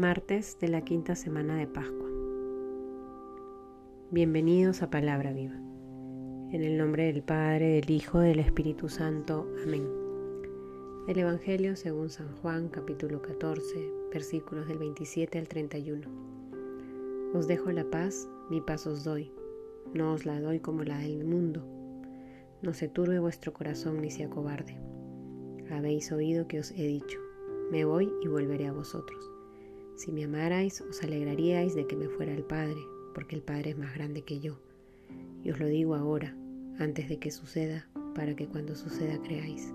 martes de la quinta semana de Pascua. Bienvenidos a Palabra Viva. En el nombre del Padre, del Hijo, del Espíritu Santo. Amén. Del Evangelio según San Juan, capítulo 14, versículos del 27 al 31. Os dejo la paz, mi paz os doy. No os la doy como la del mundo. No se turbe vuestro corazón ni se acobarde. Habéis oído que os he dicho, me voy y volveré a vosotros. Si me amarais, os alegraríais de que me fuera el Padre, porque el Padre es más grande que yo. Y os lo digo ahora, antes de que suceda, para que cuando suceda creáis.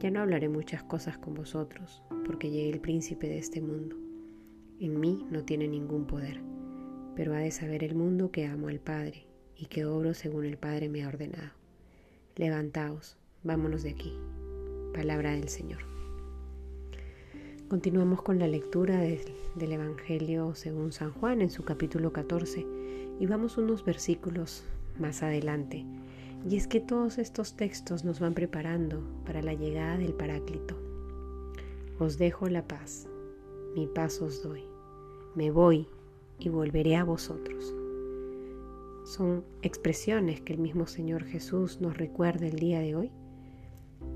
Ya no hablaré muchas cosas con vosotros, porque llegue el príncipe de este mundo. En mí no tiene ningún poder, pero ha de saber el mundo que amo al Padre y que obro según el Padre me ha ordenado. Levantaos, vámonos de aquí. Palabra del Señor. Continuamos con la lectura del Evangelio según San Juan en su capítulo 14 y vamos unos versículos más adelante. Y es que todos estos textos nos van preparando para la llegada del Paráclito. Os dejo la paz, mi paz os doy. Me voy y volveré a vosotros. Son expresiones que el mismo Señor Jesús nos recuerda el día de hoy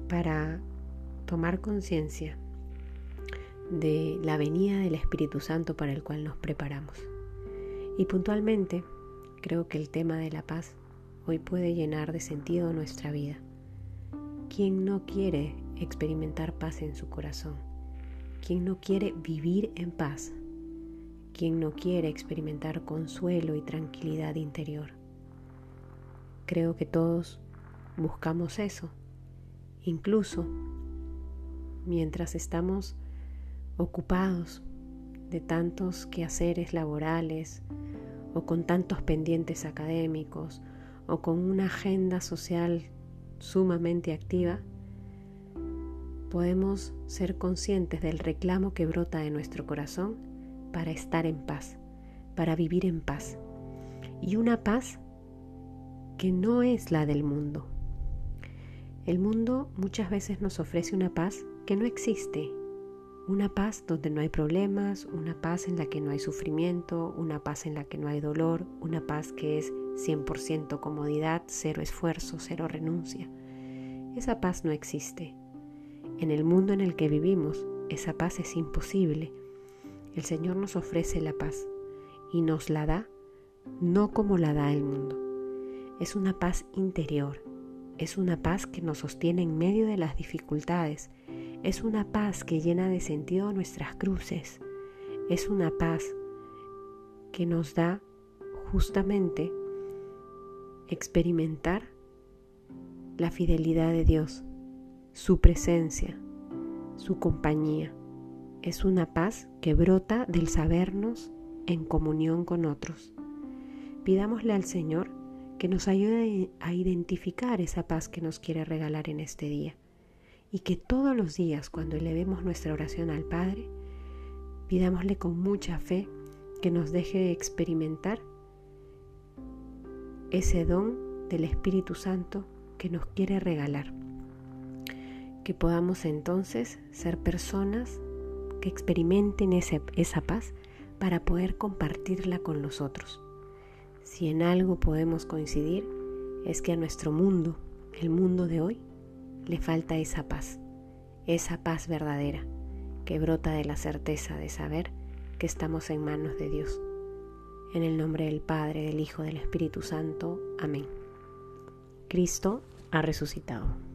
para tomar conciencia de la venida del Espíritu Santo para el cual nos preparamos. Y puntualmente, creo que el tema de la paz hoy puede llenar de sentido nuestra vida. ¿Quién no quiere experimentar paz en su corazón? ¿Quién no quiere vivir en paz? ¿Quién no quiere experimentar consuelo y tranquilidad interior? Creo que todos buscamos eso. Incluso mientras estamos ocupados de tantos quehaceres laborales o con tantos pendientes académicos o con una agenda social sumamente activa, podemos ser conscientes del reclamo que brota de nuestro corazón para estar en paz, para vivir en paz. Y una paz que no es la del mundo, el mundo muchas veces nos ofrece una paz que no existe, una paz donde no hay problemas, una paz en la que no hay sufrimiento, una paz en la que no hay dolor, una paz que es 100% comodidad, cero esfuerzo, cero renuncia. Esa paz no existe. En el mundo en el que vivimos, esa paz es imposible. El Señor nos ofrece la paz y nos la da no como la da el mundo. Es una paz interior, es una paz que nos sostiene en medio de las dificultades. Es una paz que llena de sentido nuestras cruces. Es una paz que nos da justamente experimentar la fidelidad de Dios, su presencia, su compañía. Es una paz que brota del sabernos en comunión con otros. Pidámosle al Señor que nos ayude a identificar esa paz que nos quiere regalar en este día. Y que todos los días cuando elevemos nuestra oración al Padre, pidámosle con mucha fe que nos deje experimentar ese don del Espíritu Santo que nos quiere regalar. Que podamos entonces ser personas que experimenten esa paz para poder compartirla con los otros. Si en algo podemos coincidir, es que a nuestro mundo, el mundo de hoy, le falta esa paz, esa paz verdadera que brota de la certeza de saber que estamos en manos de Dios. En el nombre del Padre, del Hijo, del Espíritu Santo. Amén. Cristo ha resucitado.